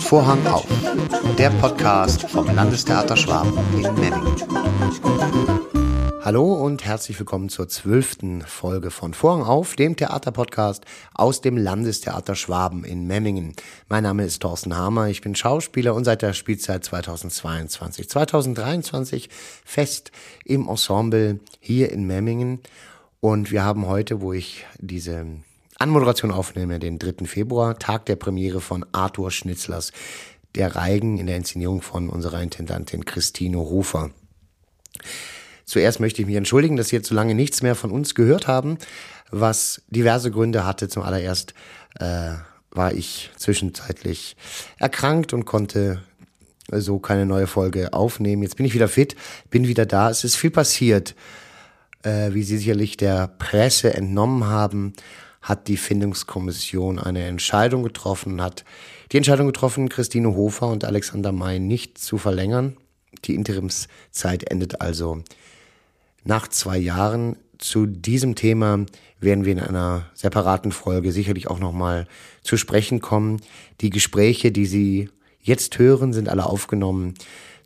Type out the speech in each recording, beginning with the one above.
Vorhang auf, der Podcast vom Landestheater Schwaben in Memmingen. Hallo und herzlich willkommen zur zwölften Folge von Vorhang auf, dem Theaterpodcast aus dem Landestheater Schwaben in Memmingen. Mein Name ist Thorsten Hamer, ich bin Schauspieler und seit der Spielzeit 2022, 2023 fest im Ensemble hier in Memmingen. Und wir haben heute, wo ich diese Anmoderation aufnehme, den 3. Februar, Tag der Premiere von Arthur Schnitzlers Der Reigen in der Inszenierung von unserer Intendantin Christine Rufer. Zuerst möchte ich mich entschuldigen, dass Sie jetzt so lange nichts mehr von uns gehört haben, was diverse Gründe hatte. Zum allererst äh, war ich zwischenzeitlich erkrankt und konnte so keine neue Folge aufnehmen. Jetzt bin ich wieder fit, bin wieder da. Es ist viel passiert. Äh, wie Sie sicherlich der Presse entnommen haben, hat die Findungskommission eine Entscheidung getroffen, hat die Entscheidung getroffen, Christine Hofer und Alexander May nicht zu verlängern. Die Interimszeit endet also nach zwei Jahren. Zu diesem Thema werden wir in einer separaten Folge sicherlich auch nochmal zu sprechen kommen. Die Gespräche, die Sie jetzt hören, sind alle aufgenommen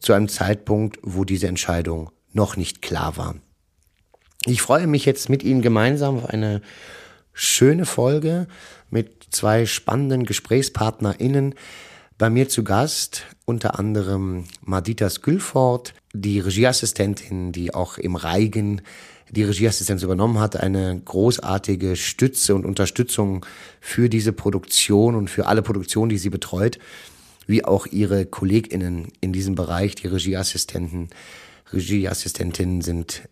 zu einem Zeitpunkt, wo diese Entscheidung noch nicht klar war. Ich freue mich jetzt mit Ihnen gemeinsam auf eine schöne Folge mit zwei spannenden GesprächspartnerInnen. Bei mir zu Gast unter anderem Madita Skülfort, die Regieassistentin, die auch im Reigen die Regieassistenz übernommen hat, eine großartige Stütze und Unterstützung für diese Produktion und für alle Produktionen, die sie betreut, wie auch ihre KollegInnen in diesem Bereich, die Regieassistenten. Regieassistentinnen sind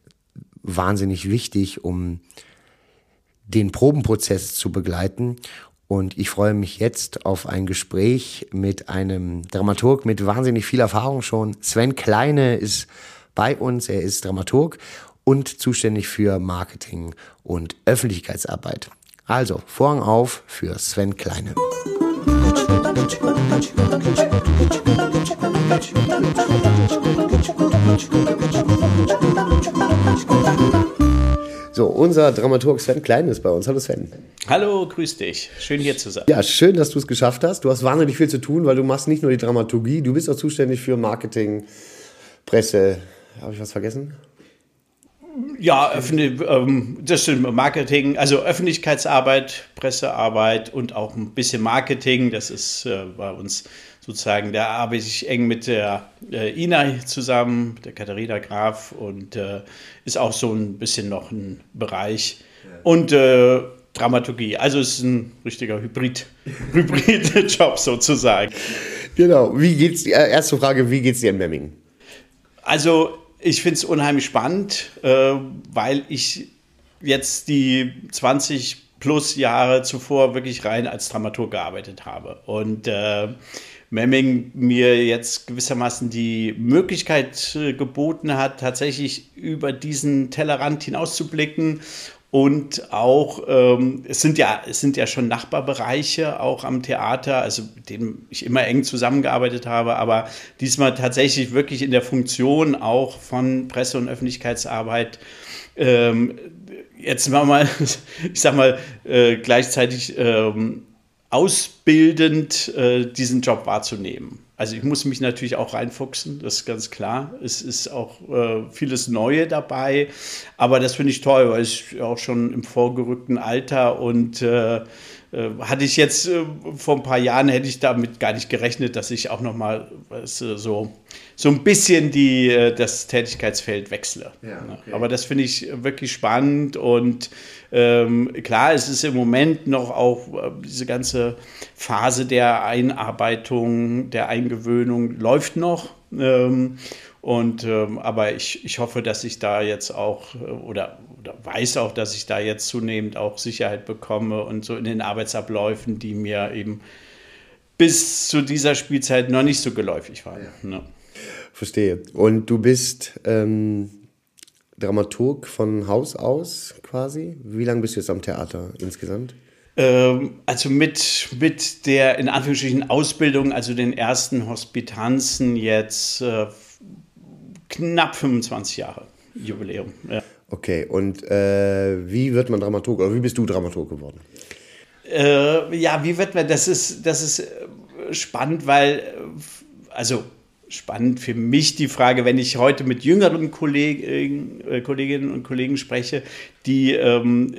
wahnsinnig wichtig, um den Probenprozess zu begleiten. Und ich freue mich jetzt auf ein Gespräch mit einem Dramaturg mit wahnsinnig viel Erfahrung schon. Sven Kleine ist bei uns. Er ist Dramaturg und zuständig für Marketing und Öffentlichkeitsarbeit. Also, Vorhang auf für Sven Kleine. So, unser Dramaturg Sven Klein ist bei uns. Hallo Sven. Hallo, grüß dich. Schön hier zu sein. Ja, schön, dass du es geschafft hast. Du hast wahnsinnig viel zu tun, weil du machst nicht nur die Dramaturgie, du bist auch zuständig für Marketing, Presse. Habe ich was vergessen? Ja, ähm, das stimmt, Marketing, also Öffentlichkeitsarbeit, Pressearbeit und auch ein bisschen Marketing. Das ist äh, bei uns sozusagen, da arbeite ich eng mit der äh, Ina zusammen, der Katharina Graf und äh, ist auch so ein bisschen noch ein Bereich. Und äh, Dramaturgie. Also es ist ein richtiger Hybrid, Hybrid-Job sozusagen. Genau. Wie geht's? Äh, erste Frage, wie geht's dir in Memmingen? Also ich finde es unheimlich spannend, äh, weil ich jetzt die 20 plus Jahre zuvor wirklich rein als Dramaturg gearbeitet habe. Und äh, Memming mir jetzt gewissermaßen die Möglichkeit äh, geboten hat, tatsächlich über diesen Tellerrand hinauszublicken und auch, ähm, es, sind ja, es sind ja schon Nachbarbereiche auch am Theater, also mit denen ich immer eng zusammengearbeitet habe, aber diesmal tatsächlich wirklich in der Funktion auch von Presse- und Öffentlichkeitsarbeit. Ähm, jetzt mal, ich sag mal, äh, gleichzeitig ähm, ausbildend äh, diesen Job wahrzunehmen. Also ich muss mich natürlich auch reinfuchsen, das ist ganz klar. Es ist auch äh, vieles Neue dabei, aber das finde ich toll, weil ich auch schon im vorgerückten Alter und äh, äh, hatte ich jetzt äh, vor ein paar Jahren hätte ich damit gar nicht gerechnet, dass ich auch noch mal weißt, so so ein bisschen die äh, das Tätigkeitsfeld wechsle. Ja, okay. Aber das finde ich wirklich spannend und ähm, klar, es ist im Moment noch auch äh, diese ganze Phase der Einarbeitung, der Eingewöhnung läuft noch. Ähm, und ähm, aber ich, ich hoffe, dass ich da jetzt auch äh, oder, oder weiß auch, dass ich da jetzt zunehmend auch Sicherheit bekomme und so in den Arbeitsabläufen, die mir eben bis zu dieser Spielzeit noch nicht so geläufig waren. Ja. Ne? Verstehe. Und du bist ähm, Dramaturg von Haus aus quasi. Wie lange bist du jetzt am Theater insgesamt? Ähm, also mit, mit der in Anführungsstrichen Ausbildung, also den ersten Hospitanzen jetzt äh, knapp 25 Jahre Jubiläum. Ja. Okay, und äh, wie wird man Dramaturg oder wie bist du Dramaturg geworden? Äh, ja, wie wird man, das ist, das ist äh, spannend, weil, äh, also spannend für mich die Frage, wenn ich heute mit jüngeren Kollegen, äh, Kolleginnen und Kollegen spreche, die ähm,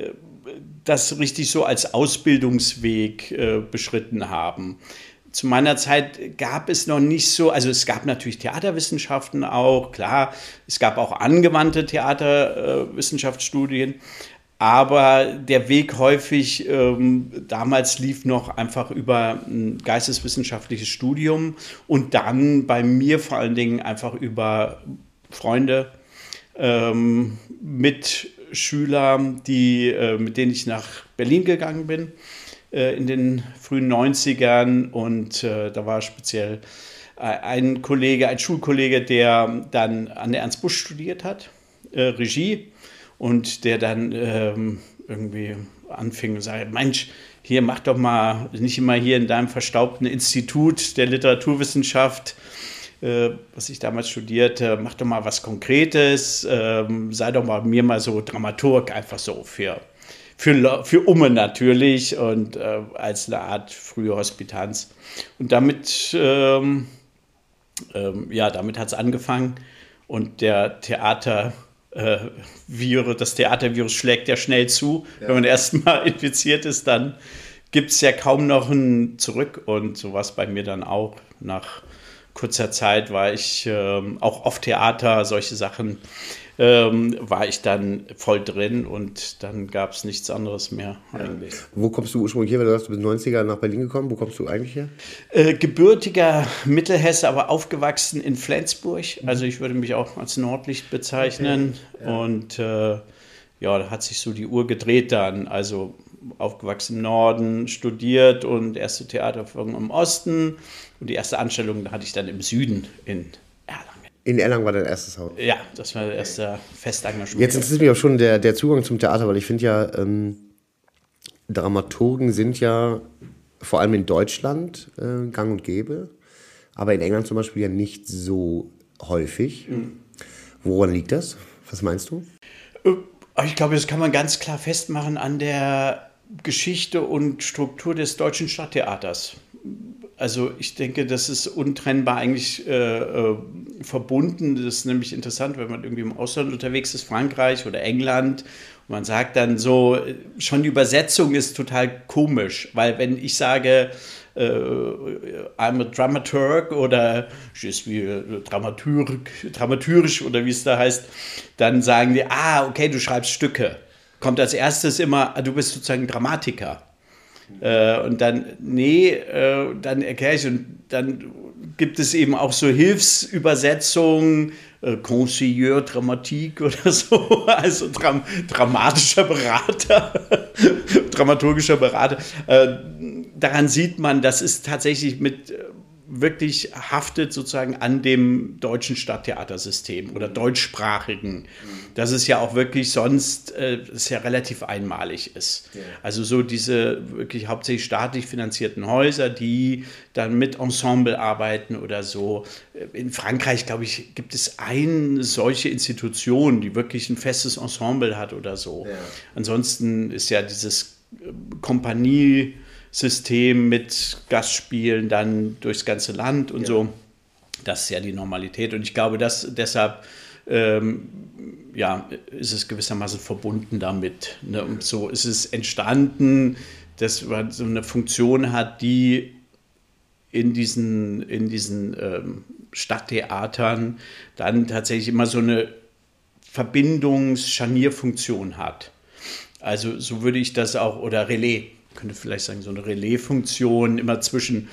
das richtig so als Ausbildungsweg äh, beschritten haben. Zu meiner Zeit gab es noch nicht so, also es gab natürlich Theaterwissenschaften auch, klar, es gab auch angewandte Theaterwissenschaftsstudien, äh, aber der Weg häufig ähm, damals lief noch einfach über ein geisteswissenschaftliches Studium und dann bei mir vor allen Dingen einfach über Freunde, ähm, Mitschüler, die, äh, mit denen ich nach Berlin gegangen bin äh, in den frühen 90ern und äh, da war speziell äh, ein Kollege, ein Schulkollege, der dann an der Ernst Busch studiert hat, äh, Regie und der dann ähm, irgendwie anfing und sagte, Mensch, hier mach doch mal, nicht immer hier in deinem verstaubten Institut der Literaturwissenschaft, äh, was ich damals studierte, mach doch mal was Konkretes, äh, sei doch mal mir mal so Dramaturg, einfach so für, für, für Umme natürlich und äh, als eine Art frühe Hospitanz. Und damit, ähm, ähm ja, damit hat es angefangen und der Theater äh, Virus, das Theatervirus schlägt ja schnell zu. Ja. Wenn man erstmal infiziert ist, dann gibt es ja kaum noch ein Zurück. Und so war es bei mir dann auch. Nach kurzer Zeit war ich äh, auch auf Theater, solche Sachen ähm, war ich dann voll drin und dann gab es nichts anderes mehr eigentlich. Wo kommst du ursprünglich her? Du hast bis 90er nach Berlin gekommen. Wo kommst du eigentlich her? Äh, gebürtiger Mittelhesse, aber aufgewachsen in Flensburg. Mhm. Also ich würde mich auch als Nordlicht bezeichnen. Okay. Ja. Und äh, ja, da hat sich so die Uhr gedreht dann. Also aufgewachsen im Norden, studiert und erste Theaterfolgen im Osten. Und die erste Anstellung hatte ich dann im Süden in in Erlangen war dein erstes Haus? Ja, das war der erste Festengagement. Jetzt interessiert mich auch schon der, der Zugang zum Theater, weil ich finde ja, ähm, Dramaturgen sind ja vor allem in Deutschland äh, gang und gäbe, aber in England zum Beispiel ja nicht so häufig. Mhm. Woran liegt das? Was meinst du? Äh, ich glaube, das kann man ganz klar festmachen an der Geschichte und Struktur des deutschen Stadttheaters also ich denke, das ist untrennbar eigentlich äh, äh, verbunden. Das ist nämlich interessant, wenn man irgendwie im Ausland unterwegs ist, Frankreich oder England, und man sagt dann so, schon die Übersetzung ist total komisch, weil wenn ich sage, äh, I'm a dramaturg oder je suis dramaturg, dramaturgisch oder wie es da heißt, dann sagen die, ah, okay, du schreibst Stücke. Kommt als erstes immer, ah, du bist sozusagen Dramatiker. Äh, und dann, nee, äh, dann erkläre ich und dann gibt es eben auch so Hilfsübersetzungen, äh, Conseilleur Dramatique oder so, also dram dramatischer Berater, dramaturgischer Berater. Äh, daran sieht man, das ist tatsächlich mit äh, wirklich haftet sozusagen an dem deutschen Stadttheatersystem oder deutschsprachigen, dass es ja auch wirklich sonst äh, es ja relativ einmalig ist. Ja. Also so diese wirklich hauptsächlich staatlich finanzierten Häuser, die dann mit Ensemble arbeiten oder so. In Frankreich, glaube ich, gibt es eine solche Institution, die wirklich ein festes Ensemble hat oder so. Ja. Ansonsten ist ja dieses äh, Kompanie System mit Gastspielen dann durchs ganze Land und ja. so. Das ist ja die Normalität. Und ich glaube, dass deshalb ähm, ja, ist es gewissermaßen verbunden damit. Ne? Und so ist es entstanden, dass man so eine Funktion hat, die in diesen, in diesen ähm, Stadttheatern dann tatsächlich immer so eine Verbindungs-Scharnierfunktion hat. Also so würde ich das auch, oder Relais, könnte vielleicht sagen, so eine Relaisfunktion immer zwischen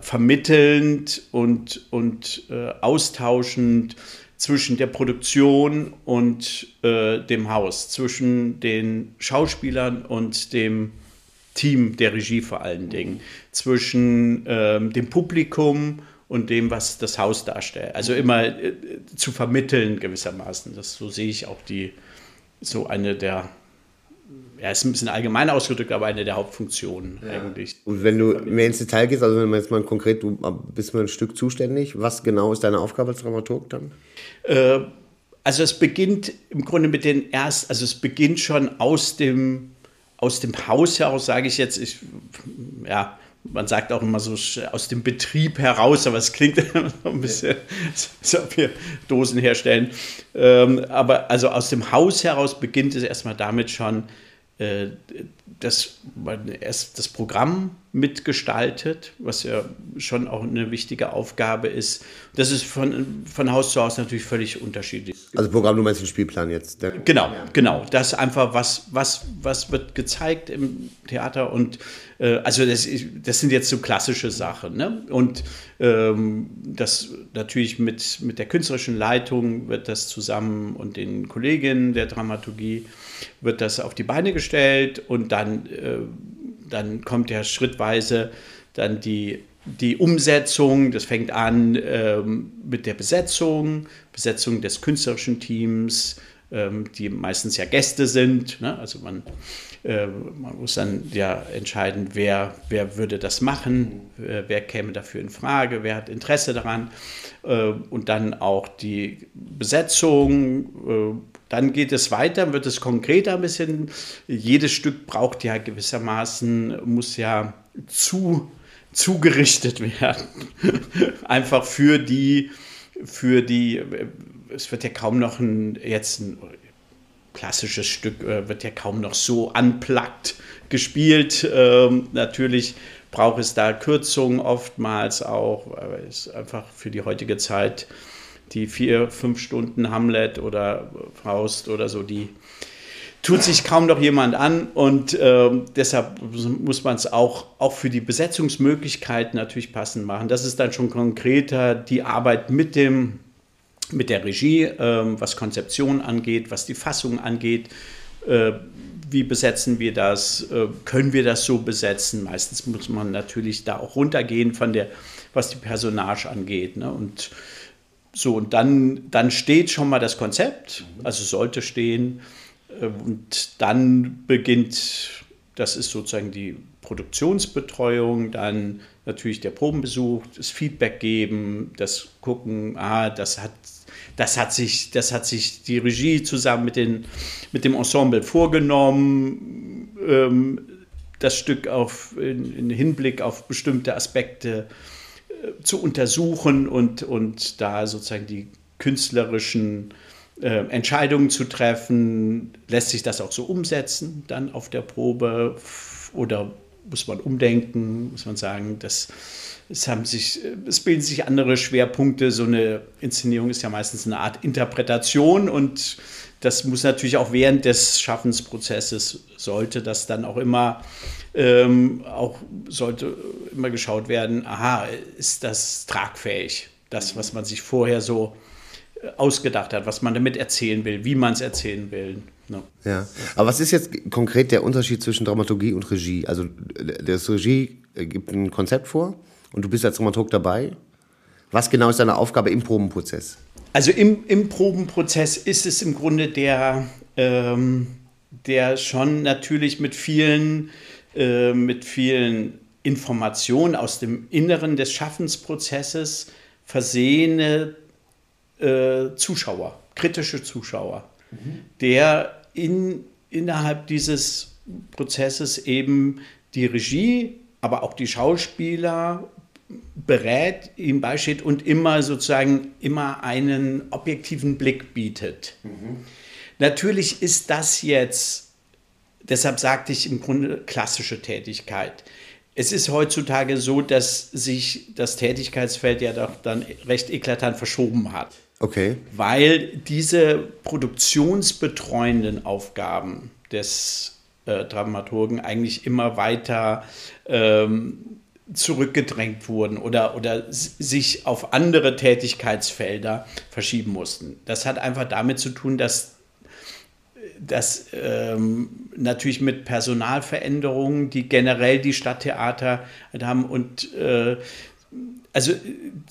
vermittelnd und, und äh, austauschend zwischen der Produktion und äh, dem Haus, zwischen den Schauspielern und dem Team der Regie vor allen Dingen, zwischen äh, dem Publikum und dem, was das Haus darstellt. Also immer äh, zu vermitteln gewissermaßen. Das so sehe ich auch die so eine der ja, ist ein bisschen allgemein ausgedrückt, aber eine der Hauptfunktionen ja. eigentlich. Und wenn du mehr ins Detail gehst, also wenn man jetzt mal konkret, du bist mal ein Stück zuständig, was genau ist deine Aufgabe als Dramaturg dann? Äh, also es beginnt im Grunde mit den erst, also es beginnt schon aus dem aus dem Haus heraus, sage ich jetzt, ich, ja, man sagt auch immer so aus dem Betrieb heraus, aber es klingt so ein bisschen, als ob wir Dosen herstellen. Ähm, aber also aus dem Haus heraus beginnt es erstmal damit schon, äh, dass man erst das Programm mitgestaltet, was ja schon auch eine wichtige Aufgabe ist. Das ist von, von Haus zu Haus natürlich völlig unterschiedlich. Also Programm, du meinst den Spielplan jetzt? Der genau, genau. Das ist einfach, was, was, was wird gezeigt im Theater und äh, also das, das sind jetzt so klassische Sachen. Ne? Und ähm, das natürlich mit, mit der künstlerischen Leitung wird das zusammen und den Kolleginnen der Dramaturgie wird das auf die Beine gestellt und dann, äh, dann kommt ja schrittweise dann die, die Umsetzung. Das fängt an ähm, mit der Besetzung, Besetzung des künstlerischen Teams, ähm, die meistens ja Gäste sind. Ne? Also man, äh, man muss dann ja entscheiden, wer, wer würde das machen, wer käme dafür in Frage, wer hat Interesse daran. Äh, und dann auch die Besetzung, dann geht es weiter, wird es konkreter ein bisschen. Jedes Stück braucht ja gewissermaßen, muss ja zu, zugerichtet werden. Einfach für die, für die, es wird ja kaum noch ein, jetzt ein klassisches Stück, äh, wird ja kaum noch so unplugged gespielt. Ähm, natürlich braucht es da Kürzungen oftmals auch, weil es einfach für die heutige Zeit die vier, fünf Stunden Hamlet oder Faust oder so, die tut sich kaum noch jemand an und äh, deshalb muss man es auch, auch für die Besetzungsmöglichkeiten natürlich passend machen. Das ist dann schon konkreter die Arbeit mit dem mit der Regie, äh, was Konzeption angeht, was die Fassung angeht. Äh, wie besetzen wir das? Äh, können wir das so besetzen? Meistens muss man natürlich da auch runtergehen von der, was die Personage angeht. Ne? Und so, und dann, dann steht schon mal das Konzept, also sollte stehen. Äh, und dann beginnt, das ist sozusagen die Produktionsbetreuung, dann natürlich der Probenbesuch, das Feedback geben, das Gucken, ah, das hat, das hat, sich, das hat sich die Regie zusammen mit, den, mit dem Ensemble vorgenommen, ähm, das Stück auf, in, in Hinblick auf bestimmte Aspekte zu untersuchen und, und da sozusagen die künstlerischen äh, Entscheidungen zu treffen. Lässt sich das auch so umsetzen dann auf der Probe oder muss man umdenken, muss man sagen, dass es haben sich, es bilden sich andere Schwerpunkte. So eine Inszenierung ist ja meistens eine Art Interpretation und das muss natürlich auch während des Schaffensprozesses sollte das dann auch immer ähm, auch sollte immer geschaut werden, aha, ist das tragfähig? Das, was man sich vorher so äh, ausgedacht hat, was man damit erzählen will, wie man es erzählen will. No. Ja, aber was ist jetzt konkret der Unterschied zwischen Dramaturgie und Regie? Also das Regie äh, gibt ein Konzept vor und du bist als Dramaturg dabei. Was genau ist deine Aufgabe im Probenprozess? Also im, im Probenprozess ist es im Grunde der, ähm, der schon natürlich mit vielen äh, mit vielen Informationen aus dem Inneren des Schaffensprozesses versehene äh, Zuschauer, kritische Zuschauer, mhm. der in, innerhalb dieses Prozesses eben die Regie, aber auch die Schauspieler berät, ihm beisteht und immer sozusagen immer einen objektiven Blick bietet. Mhm. Natürlich ist das jetzt Deshalb sagte ich im Grunde klassische Tätigkeit. Es ist heutzutage so, dass sich das Tätigkeitsfeld ja doch dann recht eklatant verschoben hat. Okay. Weil diese produktionsbetreuenden Aufgaben des äh, Dramaturgen eigentlich immer weiter ähm, zurückgedrängt wurden oder, oder sich auf andere Tätigkeitsfelder verschieben mussten. Das hat einfach damit zu tun, dass das ähm, natürlich mit Personalveränderungen, die generell die Stadttheater haben und äh, also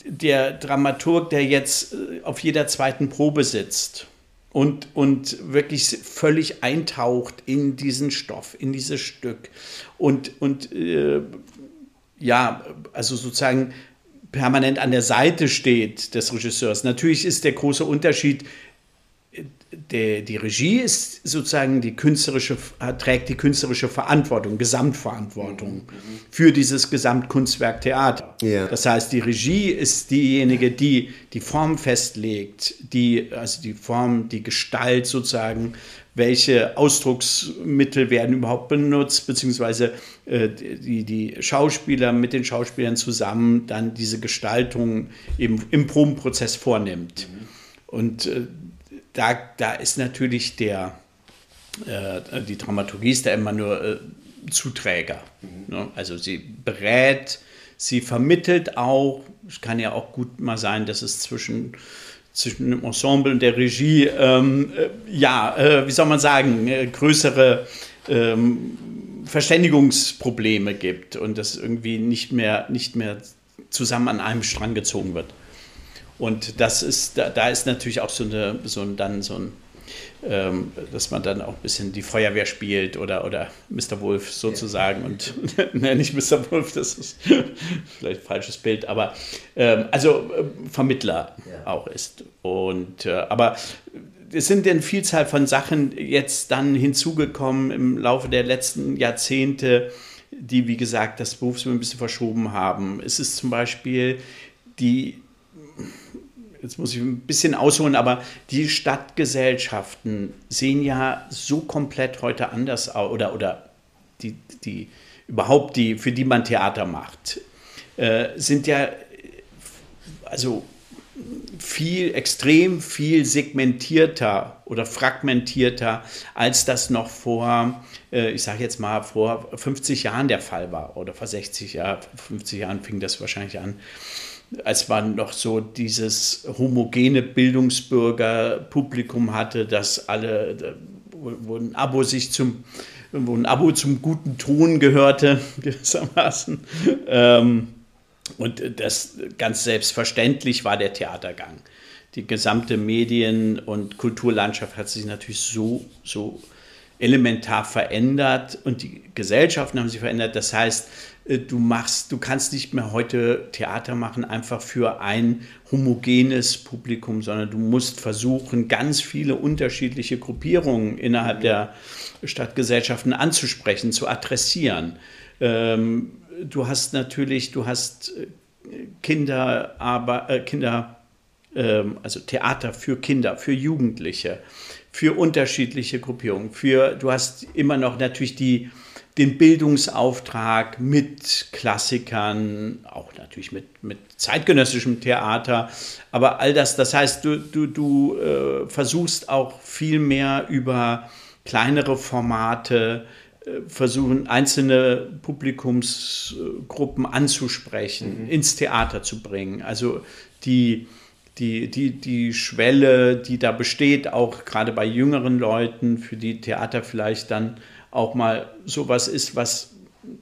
der Dramaturg, der jetzt äh, auf jeder zweiten Probe sitzt und, und wirklich völlig eintaucht in diesen Stoff, in dieses Stück und, und äh, ja, also sozusagen permanent an der Seite steht des Regisseurs. Natürlich ist der große Unterschied, die, die Regie ist sozusagen die künstlerische, trägt die künstlerische Verantwortung, Gesamtverantwortung für dieses Gesamtkunstwerk Theater. Ja. Das heißt, die Regie ist diejenige, die die Form festlegt, die, also die Form, die Gestalt sozusagen, welche Ausdrucksmittel werden überhaupt benutzt, beziehungsweise äh, die, die Schauspieler mit den Schauspielern zusammen dann diese Gestaltung eben im Probenprozess vornimmt. Mhm. Und äh, da, da ist natürlich der, äh, die Dramaturgie ist da immer nur äh, Zuträger. Mhm. Ne? Also sie berät, sie vermittelt auch. Es kann ja auch gut mal sein, dass es zwischen zwischen dem Ensemble und der Regie, ähm, äh, ja, äh, wie soll man sagen, äh, größere ähm, Verständigungsprobleme gibt und das irgendwie nicht mehr, nicht mehr zusammen an einem Strang gezogen wird. Und das ist, da, da ist natürlich auch so, eine, so ein, dann so ein, ähm, dass man dann auch ein bisschen die Feuerwehr spielt oder, oder Mr. Wolf sozusagen. Ja. Und ne, nicht Mr. Wolf, das ist vielleicht ein falsches Bild, aber ähm, also äh, Vermittler ja. auch ist. Und äh, aber es sind eine Vielzahl von Sachen jetzt dann hinzugekommen im Laufe der letzten Jahrzehnte, die, wie gesagt, das Berufsleben ein bisschen verschoben haben. Es ist zum Beispiel die jetzt muss ich ein bisschen ausholen, aber die Stadtgesellschaften sehen ja so komplett heute anders aus oder, oder die, die überhaupt die, für die man Theater macht, äh, sind ja also viel, extrem viel segmentierter oder fragmentierter, als das noch vor, äh, ich sage jetzt mal, vor 50 Jahren der Fall war oder vor 60 Jahren, 50 Jahren fing das wahrscheinlich an als man noch so dieses homogene Bildungsbürgerpublikum hatte, dass alle, wo ein Abo sich zum, wo ein Abo zum guten Ton gehörte, gewissermaßen. Ähm, und das ganz selbstverständlich war der Theatergang. Die gesamte Medien- und Kulturlandschaft hat sich natürlich so, so elementar verändert und die Gesellschaften haben sich verändert. Das heißt, du machst, du kannst nicht mehr heute Theater machen einfach für ein homogenes Publikum, sondern du musst versuchen, ganz viele unterschiedliche Gruppierungen innerhalb der Stadtgesellschaften anzusprechen, zu adressieren. Ähm, du hast natürlich, du hast äh, Kinder, aber äh, Kinder, ähm, also Theater für Kinder, für Jugendliche, für unterschiedliche Gruppierungen. Für, du hast immer noch natürlich die den Bildungsauftrag mit Klassikern, auch natürlich mit, mit zeitgenössischem Theater, aber all das, das heißt, du, du, du äh, versuchst auch viel mehr über kleinere Formate, äh, versuchen einzelne Publikumsgruppen anzusprechen, mhm. ins Theater zu bringen. Also die, die, die, die Schwelle, die da besteht, auch gerade bei jüngeren Leuten, für die Theater vielleicht dann auch mal sowas ist, was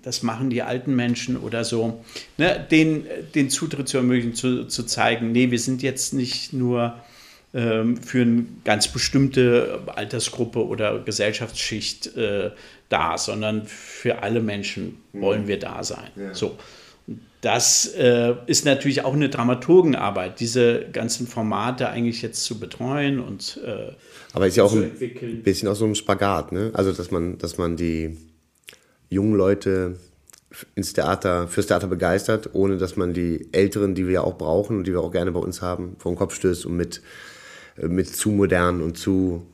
das machen die alten Menschen oder so, ne, den, den Zutritt zu ermöglichen, zu, zu zeigen, nee, wir sind jetzt nicht nur ähm, für eine ganz bestimmte Altersgruppe oder Gesellschaftsschicht äh, da, sondern für alle Menschen wollen mhm. wir da sein. Ja. So. Das äh, ist natürlich auch eine Dramaturgenarbeit, diese ganzen Formate eigentlich jetzt zu betreuen und äh, aber ist ja auch ein entwickeln. bisschen auch so ein Spagat, ne? Also dass man, dass man die jungen Leute ins Theater, fürs Theater begeistert, ohne dass man die Älteren, die wir ja auch brauchen und die wir auch gerne bei uns haben, vor den Kopf stößt und mit, äh, mit zu modern und zu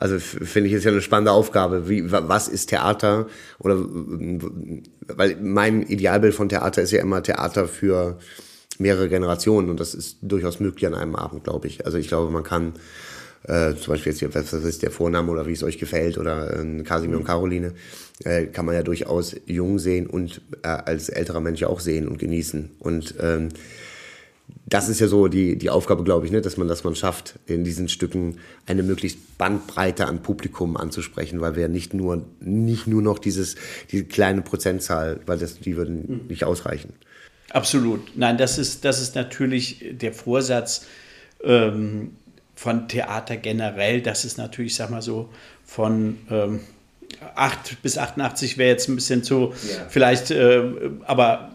also finde ich ist ja eine spannende Aufgabe. Wie, was ist Theater? Oder weil mein Idealbild von Theater ist ja immer Theater für mehrere Generationen und das ist durchaus möglich an einem Abend, glaube ich. Also ich glaube, man kann äh, zum Beispiel jetzt, was ist der Vorname oder wie es euch gefällt oder äh, Kasimir und Caroline, äh, kann man ja durchaus jung sehen und äh, als älterer Mensch auch sehen und genießen. Und ähm, das ist ja so die, die Aufgabe, glaube ich, ne? dass, man, dass man schafft, in diesen Stücken eine möglichst Bandbreite an Publikum anzusprechen, weil wir ja nicht nur, nicht nur noch dieses, diese kleine Prozentzahl, weil das, die würden mhm. nicht ausreichen. Absolut. Nein, das ist, das ist natürlich der Vorsatz, ähm, von Theater generell, das ist natürlich, sag mal so, von ähm, 8 bis 88 wäre jetzt ein bisschen zu, ja. vielleicht, äh, aber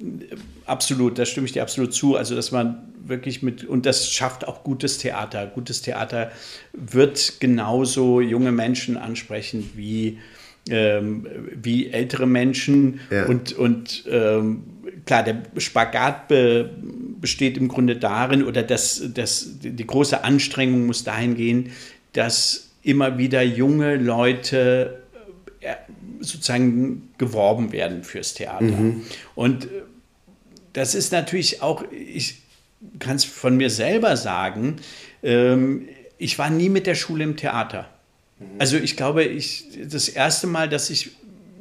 äh, absolut, da stimme ich dir absolut zu. Also, dass man wirklich mit, und das schafft auch gutes Theater. Gutes Theater wird genauso junge Menschen ansprechen wie, ähm, wie ältere Menschen. Ja. Und, und ähm, klar, der Spagat be, besteht im Grunde darin, oder das, das, die große Anstrengung muss dahin gehen, dass immer wieder junge Leute äh, sozusagen geworben werden fürs Theater. Mhm. Und das ist natürlich auch, ich kann es von mir selber sagen, ähm, ich war nie mit der Schule im Theater. Mhm. Also ich glaube, ich, das erste Mal, dass ich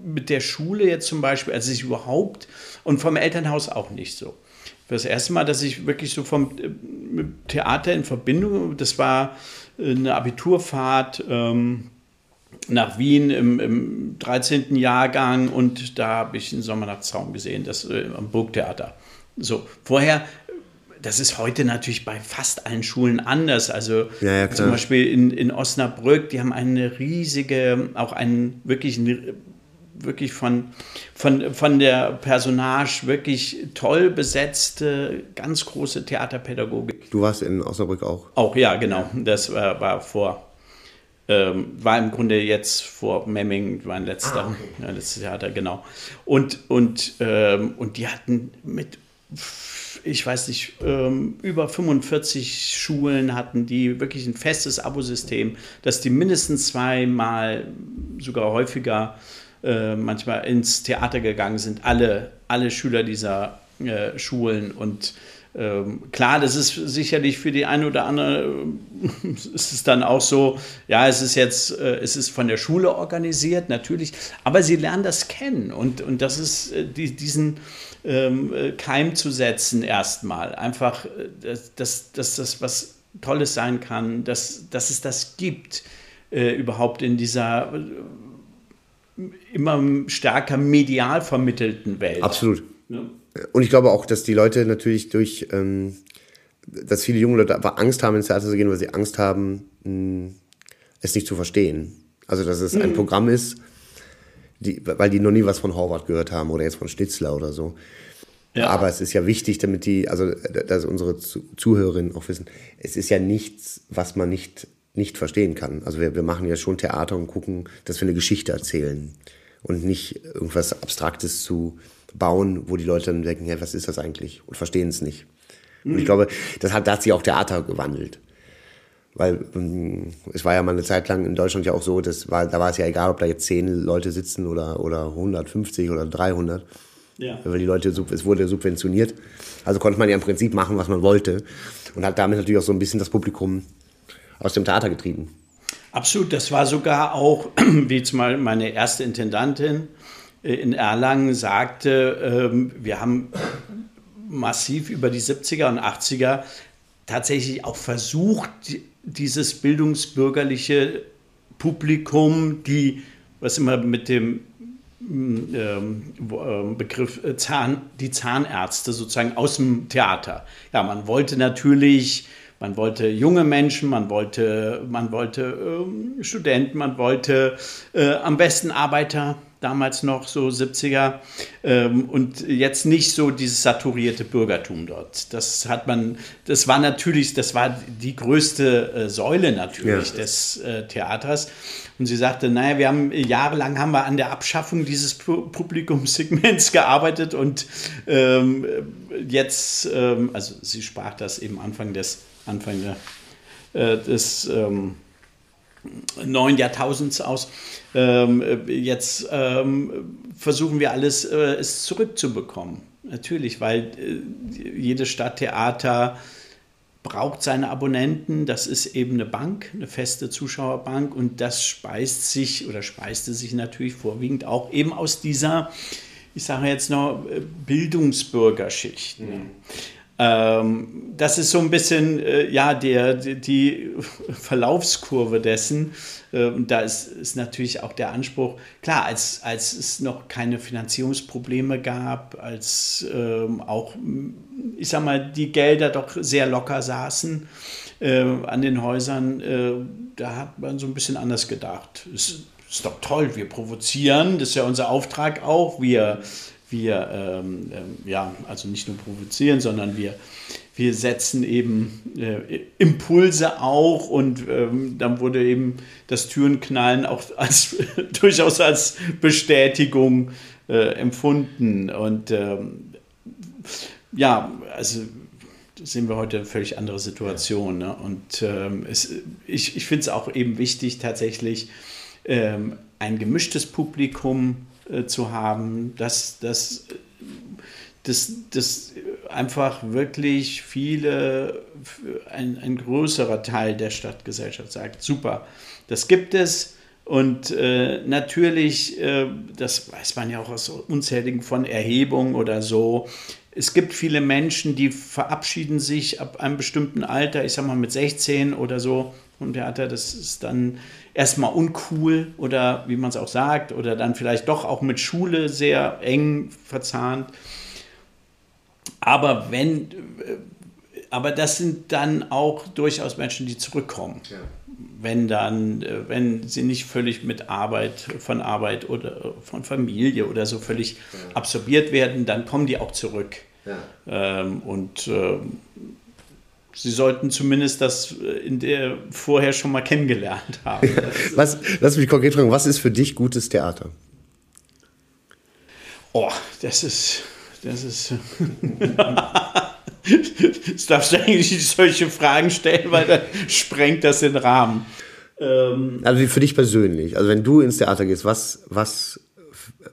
mit der Schule jetzt zum Beispiel, also ich überhaupt, und vom Elternhaus auch nicht so. Das erste Mal, dass ich wirklich so vom äh, Theater in Verbindung, das war eine Abiturfahrt ähm, nach Wien im, im 13. Jahrgang und da habe ich einen Sommernachtsraum gesehen, das äh, am Burgtheater. So, vorher, das ist heute natürlich bei fast allen Schulen anders. Also ja, ja, zum Beispiel in, in Osnabrück, die haben eine riesige, auch einen wirklich, wirklich von, von, von der Personage wirklich toll besetzte, ganz große Theaterpädagogik. Du warst in Osnabrück auch? Auch, ja, genau. Das war, war vor ähm, war im Grunde jetzt vor Memming, mein letzter, ah, okay. ja, letztes Theater, genau. Und, und, ähm, und die hatten mit ich weiß nicht, ähm, über 45 Schulen hatten die wirklich ein festes Abosystem, dass die mindestens zweimal, sogar häufiger, äh, manchmal ins Theater gegangen sind, alle, alle Schüler dieser äh, Schulen. Und ähm, klar, das ist sicherlich für die eine oder andere, äh, ist es dann auch so, ja, es ist jetzt, es ist von der Schule organisiert, natürlich, aber sie lernen das kennen. Und, und das ist die, diesen ähm, äh, Keim zu setzen erstmal. Einfach, äh, dass, dass, dass das was Tolles sein kann, dass, dass es das gibt, äh, überhaupt in dieser immer stärker medial vermittelten Welt. Absolut. Ja. Und ich glaube auch, dass die Leute natürlich durch, ähm, dass viele junge Leute einfach Angst haben, ins Theater zu gehen, weil sie Angst haben, mh, hm, es nicht zu verstehen. Also, dass es mhm. ein Programm ist, die, weil die noch nie was von Horvath gehört haben oder jetzt von Schnitzler oder so. Ja. Aber es ist ja wichtig, damit die, also dass unsere Zuhörerinnen auch wissen, es ist ja nichts, was man nicht, nicht verstehen kann. Also wir, wir machen ja schon Theater und gucken, dass wir eine Geschichte erzählen und nicht irgendwas Abstraktes zu bauen, wo die Leute dann denken, hey, was ist das eigentlich? Und verstehen es nicht. Und ich mhm. glaube, das hat, da hat sich auch Theater gewandelt. Weil ähm, es war ja mal eine Zeit lang in Deutschland ja auch so, das war, da war es ja egal, ob da jetzt zehn Leute sitzen oder, oder 150 oder 300. Ja. Weil die Leute, es wurde subventioniert. Also konnte man ja im Prinzip machen, was man wollte. Und hat damit natürlich auch so ein bisschen das Publikum aus dem Theater getrieben. Absolut, das war sogar auch, wie jetzt mal meine erste Intendantin, in Erlangen sagte, ähm, wir haben massiv über die 70er und 80er tatsächlich auch versucht, dieses bildungsbürgerliche Publikum, die, was immer mit dem ähm, ähm, Begriff äh, Zahn, die Zahnärzte sozusagen aus dem Theater. Ja, man wollte natürlich, man wollte junge Menschen, man wollte, man wollte ähm, Studenten, man wollte äh, am besten Arbeiter damals noch so 70er ähm, und jetzt nicht so dieses saturierte Bürgertum dort. Das hat man, das war natürlich, das war die größte äh, Säule natürlich ja. des äh, Theaters. Und sie sagte, naja, wir haben jahrelang haben wir an der Abschaffung dieses Publikumssegments gearbeitet und ähm, jetzt, ähm, also sie sprach das eben Anfang des Anfang der, äh, des ähm, neuen Jahrtausends aus. Ähm, jetzt ähm, versuchen wir alles, äh, es zurückzubekommen. Natürlich, weil äh, jedes Stadttheater braucht seine Abonnenten. Das ist eben eine Bank, eine feste Zuschauerbank und das speist sich oder speiste sich natürlich vorwiegend auch eben aus dieser, ich sage jetzt noch, äh, Bildungsbürgerschicht. Mhm. Ähm, das ist so ein bisschen äh, ja, der, die Verlaufskurve dessen. Äh, und da ist, ist natürlich auch der Anspruch, klar, als, als es noch keine Finanzierungsprobleme gab, als ähm, auch, ich sag mal, die Gelder doch sehr locker saßen äh, an den Häusern, äh, da hat man so ein bisschen anders gedacht. Es ist doch toll, wir provozieren, das ist ja unser Auftrag auch, wir wir ähm, ähm, ja, also nicht nur provozieren, sondern wir, wir setzen eben äh, Impulse auch und ähm, dann wurde eben das Türenknallen auch als, durchaus als Bestätigung äh, empfunden. Und ähm, ja, also sehen wir heute eine völlig andere Situation. Ne? Und ähm, es, ich, ich finde es auch eben wichtig, tatsächlich ähm, ein gemischtes Publikum äh, zu haben, dass das dass, dass einfach wirklich viele, ein, ein größerer Teil der Stadtgesellschaft sagt, super, das gibt es. Und äh, natürlich, äh, das weiß man ja auch aus unzähligen von Erhebungen oder so, es gibt viele Menschen, die verabschieden sich ab einem bestimmten Alter, ich sag mal mit 16 oder so vom Theater. Das ist dann erstmal uncool oder wie man es auch sagt, oder dann vielleicht doch auch mit Schule sehr eng verzahnt. Aber wenn, äh, aber das sind dann auch durchaus Menschen, die zurückkommen. Ja. Wenn dann, äh, wenn sie nicht völlig mit Arbeit, von Arbeit oder von Familie oder so völlig ja. absorbiert werden, dann kommen die auch zurück. Ja. Ähm, und ähm, Sie sollten zumindest das äh, in der vorher schon mal kennengelernt haben. was, lass mich konkret fragen, was ist für dich gutes Theater? Oh, das ist, das ist. das darfst du eigentlich nicht solche Fragen stellen, weil dann sprengt das den Rahmen. Ähm, also für dich persönlich, also wenn du ins Theater gehst, was, was,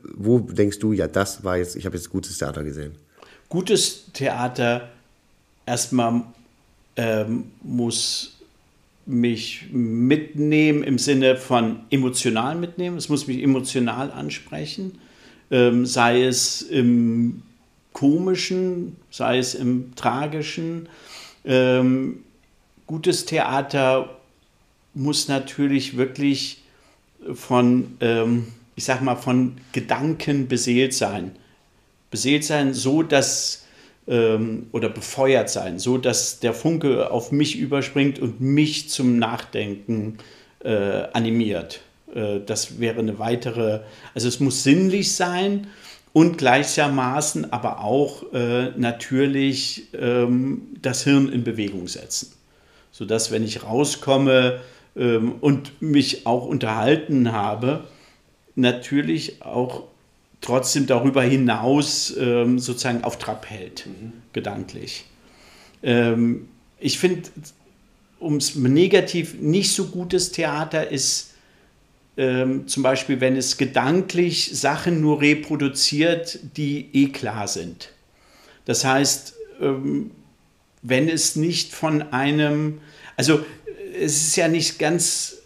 wo denkst du, ja, das war jetzt, ich habe jetzt gutes Theater gesehen? Gutes Theater erstmal ähm, muss mich mitnehmen im Sinne von emotional mitnehmen. Es muss mich emotional ansprechen, ähm, sei es im komischen, sei es im tragischen. Ähm, gutes Theater muss natürlich wirklich von, ähm, ich sag mal, von Gedanken beseelt sein. Beseelt sein, so dass ähm, oder befeuert sein, so dass der Funke auf mich überspringt und mich zum Nachdenken äh, animiert. Äh, das wäre eine weitere, also es muss sinnlich sein und gleichermaßen aber auch äh, natürlich ähm, das Hirn in Bewegung setzen, sodass wenn ich rauskomme ähm, und mich auch unterhalten habe, natürlich auch trotzdem darüber hinaus ähm, sozusagen auf Trab hält, mhm. gedanklich. Ähm, ich finde, ums negativ nicht so gutes Theater ist ähm, zum Beispiel, wenn es gedanklich Sachen nur reproduziert, die eh klar sind. Das heißt, ähm, wenn es nicht von einem, also es ist ja nicht ganz,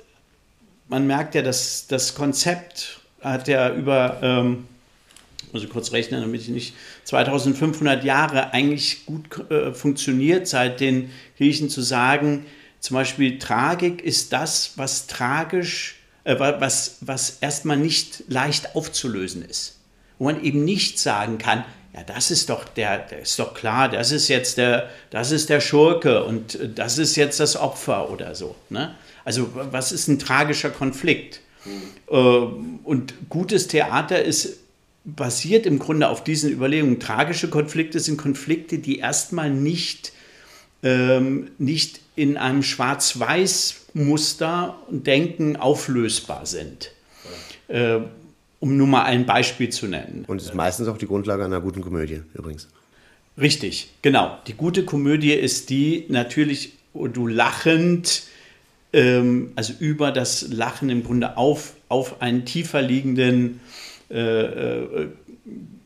man merkt ja, dass das Konzept hat ja über ähm, muss ich kurz rechnen, damit ich nicht 2500 Jahre eigentlich gut äh, funktioniert, seit den Griechen zu sagen, zum Beispiel Tragik ist das, was tragisch, äh, was, was erstmal nicht leicht aufzulösen ist. Wo man eben nicht sagen kann, ja, das ist doch der, der ist doch klar, das ist jetzt der, das ist der Schurke und äh, das ist jetzt das Opfer oder so. Ne? Also was ist ein tragischer Konflikt? Mhm. Und gutes Theater ist basiert im Grunde auf diesen Überlegungen. Tragische Konflikte sind Konflikte, die erstmal nicht, ähm, nicht in einem Schwarz-Weiß-Muster und Denken auflösbar sind. Äh, um nur mal ein Beispiel zu nennen. Und es ist meistens auch die Grundlage einer guten Komödie übrigens. Richtig, genau. Die gute Komödie ist die natürlich, wo du lachend, ähm, also über das Lachen im Grunde auf, auf einen tiefer liegenden äh, äh,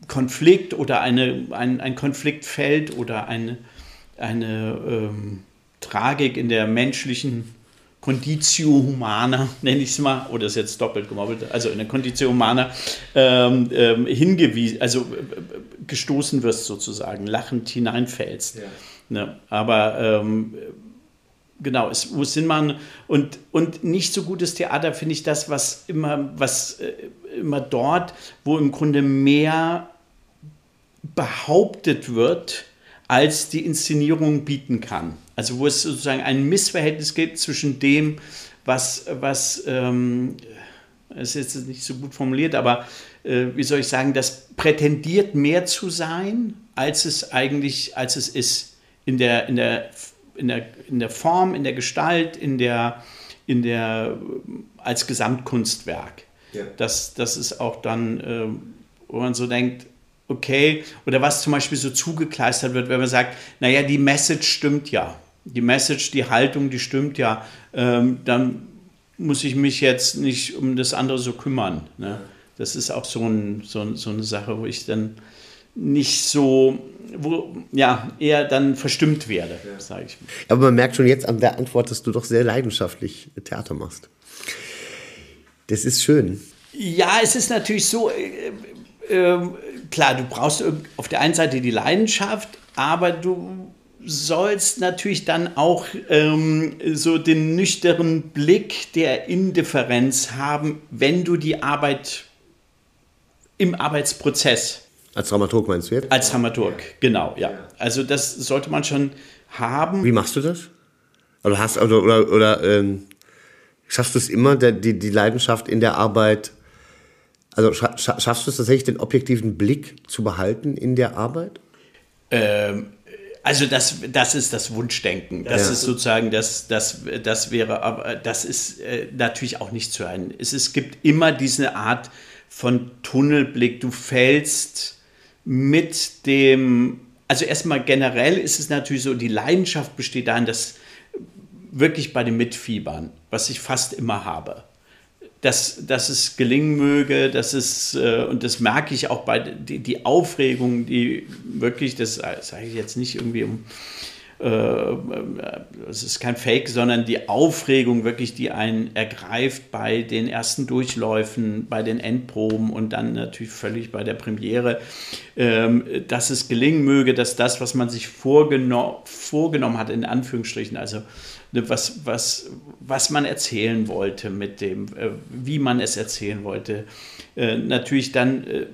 Konflikt oder eine, ein, ein Konfliktfeld oder eine, eine ähm, Tragik in der menschlichen Conditio Humana, nenne ich es mal, oder ist jetzt doppelt gemobbelt, also in der Conditio Humana ähm, ähm, hingewiesen, also äh, gestoßen wirst sozusagen, lachend hineinfällst. Ja. Ne? Aber ähm, genau, es muss Sinn machen. Und, und nicht so gutes Theater finde ich das, was immer, was äh, immer dort, wo im Grunde mehr behauptet wird, als die Inszenierung bieten kann. Also wo es sozusagen ein Missverhältnis gibt zwischen dem, was, was ähm, ist jetzt nicht so gut formuliert, aber äh, wie soll ich sagen, das prätendiert mehr zu sein, als es eigentlich, als es ist in der, in der, in der, in der Form, in der Gestalt, in der, in der, als Gesamtkunstwerk. Ja. Das, das ist auch dann, äh, wo man so denkt, okay, oder was zum Beispiel so zugekleistert wird, wenn man sagt, naja, die Message stimmt ja. Die Message, die Haltung, die stimmt ja. Ähm, dann muss ich mich jetzt nicht um das andere so kümmern. Ne? Das ist auch so, ein, so, so eine Sache, wo ich dann nicht so, wo ja, eher dann verstimmt werde, ja. sage ich mal. Aber man merkt schon jetzt an der Antwort, dass du doch sehr leidenschaftlich Theater machst. Das ist schön. Ja, es ist natürlich so, äh, äh, klar, du brauchst auf der einen Seite die Leidenschaft, aber du sollst natürlich dann auch ähm, so den nüchternen Blick der Indifferenz haben, wenn du die Arbeit im Arbeitsprozess. Als Dramaturg meinst du jetzt? Als Dramaturg, genau, ja. Also das sollte man schon haben. Wie machst du das? Oder hast oder oder, oder ähm, schaffst du es immer, der, die, die Leidenschaft in der Arbeit? Also schaffst du es tatsächlich, den objektiven Blick zu behalten in der Arbeit? Ähm, also das, das ist das Wunschdenken. Das ja. ist sozusagen, das, das, das wäre, aber das ist äh, natürlich auch nicht zu ein. Es, es gibt immer diese Art von Tunnelblick. Du fällst mit dem, also erstmal generell ist es natürlich so, die Leidenschaft besteht darin, dass wirklich bei den Mitfiebern, was ich fast immer habe dass, dass es gelingen möge, dass es, äh, und das merke ich auch bei die, die Aufregung, die wirklich, das sage ich jetzt nicht irgendwie um, es ist kein Fake, sondern die Aufregung wirklich, die einen ergreift bei den ersten Durchläufen, bei den Endproben und dann natürlich völlig bei der Premiere, ähm, dass es gelingen möge, dass das, was man sich vorgeno vorgenommen hat, in Anführungsstrichen, also Ne, was, was, was man erzählen wollte mit dem, äh, wie man es erzählen wollte. Äh, natürlich dann äh,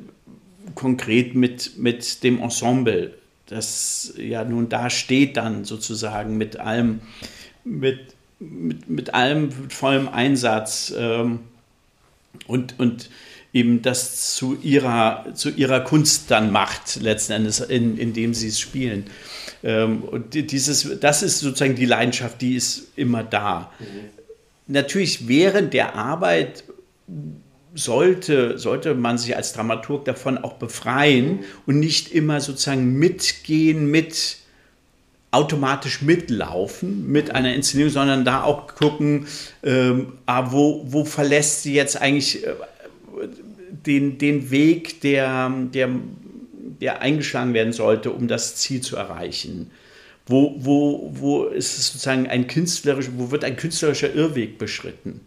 konkret mit, mit dem Ensemble, das ja nun da steht dann sozusagen mit allem, mit, mit, mit allem mit vollem Einsatz ähm, und, und eben das zu ihrer, zu ihrer Kunst dann macht, letzten Endes, in, indem sie es spielen. Ähm, und dieses, das ist sozusagen die Leidenschaft, die ist immer da. Mhm. Natürlich während der Arbeit sollte, sollte man sich als Dramaturg davon auch befreien und nicht immer sozusagen mitgehen mit automatisch mitlaufen mit einer Inszenierung, sondern da auch gucken, ähm, ah, wo, wo verlässt sie jetzt eigentlich äh, den, den Weg, der, der, der eingeschlagen werden sollte, um das Ziel zu erreichen. Wo, wo, wo ist es sozusagen ein künstlerischer, wo wird ein künstlerischer Irrweg beschritten?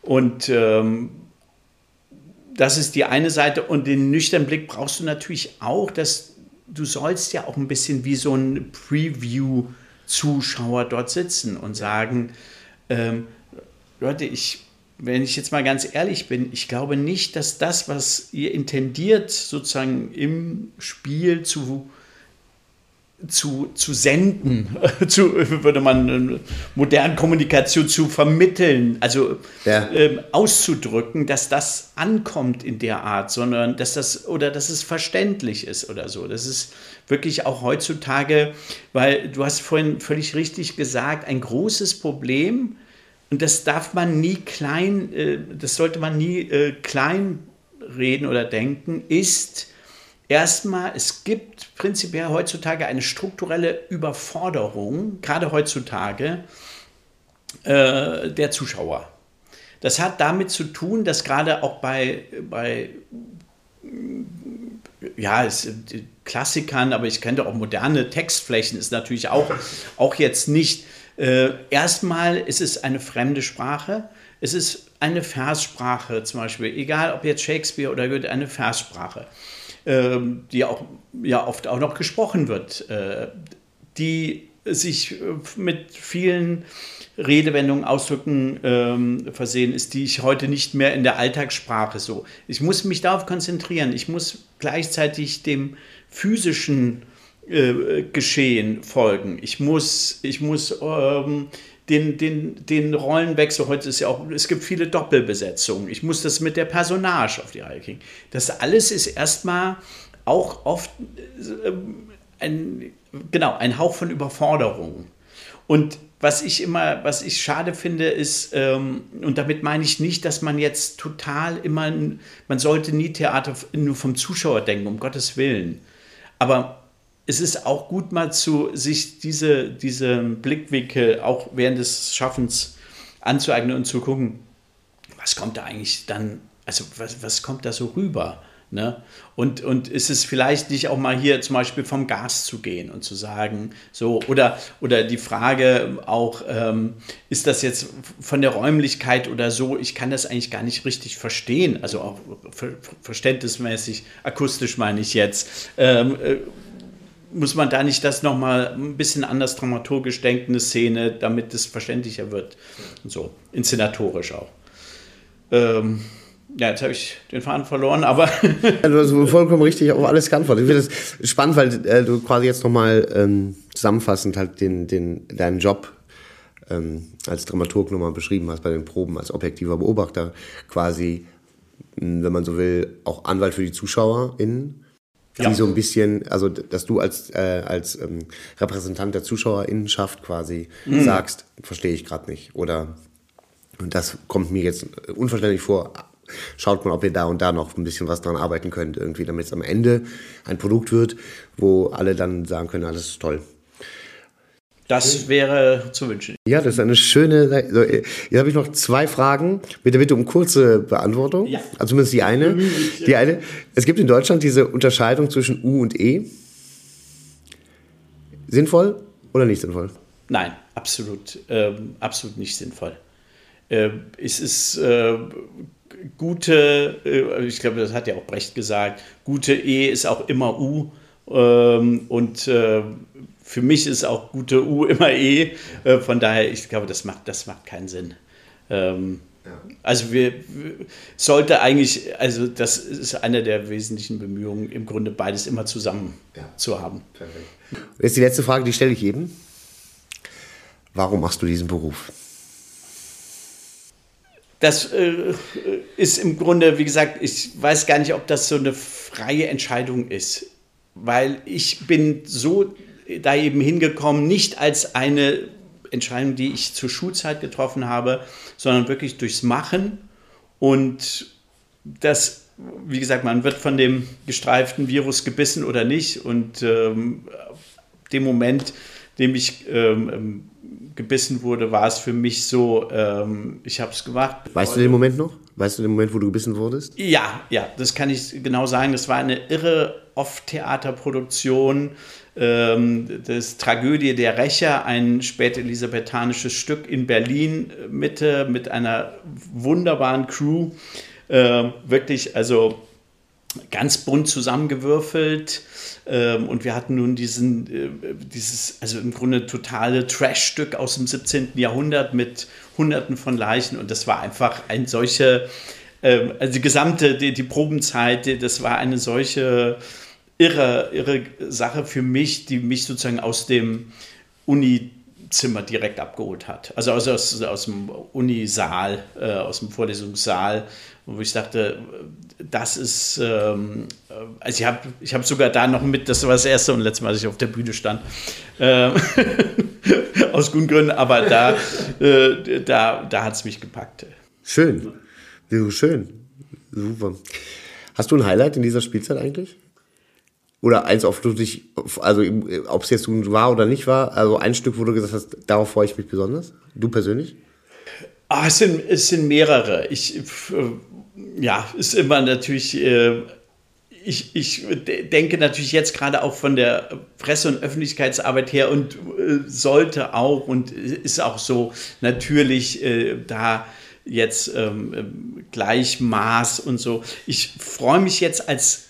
Und ähm, das ist die eine Seite. Und den nüchternen Blick brauchst du natürlich auch, dass du sollst ja auch ein bisschen wie so ein Preview-Zuschauer dort sitzen und sagen, ähm, Leute, ich wenn ich jetzt mal ganz ehrlich bin, ich glaube nicht, dass das, was ihr intendiert, sozusagen im Spiel zu, zu, zu senden, zu, würde man modernen Kommunikation zu vermitteln, also ja. ähm, auszudrücken, dass das ankommt in der Art, sondern dass das oder dass es verständlich ist oder so. Das ist wirklich auch heutzutage, weil du hast vorhin völlig richtig gesagt, ein großes Problem und das darf man nie klein, äh, das sollte man nie äh, klein reden oder denken, ist erstmal, es gibt prinzipiell heutzutage eine strukturelle Überforderung, gerade heutzutage, äh, der Zuschauer. Das hat damit zu tun, dass gerade auch bei, bei ja, es, Klassikern, aber ich kenne auch moderne Textflächen, ist natürlich auch, auch jetzt nicht äh, erstmal ist es eine fremde Sprache. Es ist eine Verssprache zum Beispiel, egal ob jetzt Shakespeare oder Goethe, eine Verssprache, die auch ja oft auch noch gesprochen wird, äh, die sich äh, mit vielen Redewendungen, Ausdrücken ähm, versehen ist, die ich heute nicht mehr in der Alltagssprache so. Ich muss mich darauf konzentrieren. Ich muss gleichzeitig dem physischen äh, Geschehen folgen. Ich muss, ich muss ähm, den, den, den Rollenwechsel. Heute ist ja auch, es gibt viele Doppelbesetzungen. Ich muss das mit der Personage auf die Reihe kriegen. Das alles ist erstmal auch oft äh, ein, genau, ein Hauch von Überforderung. Und was ich immer, was ich schade finde, ist, ähm, und damit meine ich nicht, dass man jetzt total immer, man sollte nie Theater nur vom Zuschauer denken, um Gottes Willen. Aber es ist auch gut mal zu sich diese, diese Blickwinkel auch während des Schaffens anzueignen und zu gucken, was kommt da eigentlich dann, also was, was kommt da so rüber? Ne? Und, und ist es vielleicht nicht auch mal hier zum Beispiel vom Gas zu gehen und zu sagen, so, oder, oder die Frage auch, ähm, ist das jetzt von der Räumlichkeit oder so, ich kann das eigentlich gar nicht richtig verstehen, also auch ver verständnismäßig, akustisch meine ich jetzt. Ähm, äh, muss man da nicht das nochmal ein bisschen anders dramaturgisch denken, eine Szene, damit es verständlicher wird? Und so, inszenatorisch auch. Ähm, ja, jetzt habe ich den Faden verloren, aber. ja, du hast vollkommen richtig auf alles geantwortet. Ich finde das spannend, weil äh, du quasi jetzt nochmal ähm, zusammenfassend halt den, den, deinen Job ähm, als Dramaturg nochmal beschrieben hast bei den Proben, als objektiver Beobachter quasi, wenn man so will, auch Anwalt für die ZuschauerInnen. Ja. Die so ein bisschen, also dass du als, äh, als ähm, Repräsentant der ZuschauerInnenschaft quasi mhm. sagst, verstehe ich gerade nicht. Oder und das kommt mir jetzt unverständlich vor, schaut mal, ob ihr da und da noch ein bisschen was dran arbeiten könnt, irgendwie, damit es am Ende ein Produkt wird, wo alle dann sagen können, alles ist toll. Das wäre zu wünschen. Ja, das ist eine schöne. Also, jetzt habe ich noch zwei Fragen. Bitte, bitte um kurze Beantwortung. Ja. Also zumindest die eine. Die eine. Es gibt in Deutschland diese Unterscheidung zwischen U und E. Sinnvoll oder nicht sinnvoll? Nein, absolut, ähm, absolut nicht sinnvoll. Äh, es ist äh, gute, äh, ich glaube, das hat ja auch Brecht gesagt, gute E ist auch immer U. Ähm, und äh, für mich ist auch gute U immer E. Äh, von daher, ich glaube, das macht, das macht keinen Sinn. Ähm, also wir, sollte eigentlich, also das ist eine der wesentlichen Bemühungen, im Grunde beides immer zusammen ja. zu haben. Perfekt. Jetzt die letzte Frage, die stelle ich jedem. Warum machst du diesen Beruf? das äh, ist im Grunde, wie gesagt, ich weiß gar nicht, ob das so eine freie Entscheidung ist, weil ich bin so da eben hingekommen, nicht als eine Entscheidung, die ich zur Schulzeit getroffen habe, sondern wirklich durchs Machen und das, wie gesagt, man wird von dem gestreiften Virus gebissen oder nicht und ähm, dem Moment, dem ich ähm, ähm gebissen wurde, war es für mich so, ähm, ich habe es gemacht. Weißt du den Moment noch? Weißt du den Moment, wo du gebissen wurdest? Ja, ja, das kann ich genau sagen. Das war eine irre Off-Theaterproduktion ähm, des Tragödie der Rächer, ein spätelisabethanisches Stück in Berlin äh, Mitte mit einer wunderbaren Crew. Äh, wirklich, also ganz bunt zusammengewürfelt. Ähm, und wir hatten nun diesen, äh, dieses, also im Grunde totale Trash-Stück aus dem 17. Jahrhundert mit Hunderten von Leichen. Und das war einfach ein solche, ähm, also die gesamte, die, die Probenzeit, das war eine solche irre, irre Sache für mich, die mich sozusagen aus dem Uni Zimmer direkt abgeholt hat. Also aus, aus, aus dem Unisaal, äh, aus dem Vorlesungssaal, wo ich dachte, das ist, ähm, also ich habe ich hab sogar da noch mit, das war das erste und letzte Mal, dass ich auf der Bühne stand, äh, aus guten Gründen, aber da, äh, da, da hat es mich gepackt. Schön, schön, super. Hast du ein Highlight in dieser Spielzeit eigentlich? Oder eins, auf dich, also ob es jetzt war oder nicht war, also ein Stück, wo du gesagt hast, darauf freue ich mich besonders? Du persönlich? Ah, es, sind, es sind mehrere. Ich, äh, ja, ist immer natürlich, äh, ich, ich denke natürlich jetzt gerade auch von der Presse- und Öffentlichkeitsarbeit her und äh, sollte auch und ist auch so natürlich da jetzt ähm, Gleichmaß und so. Ich freue mich jetzt als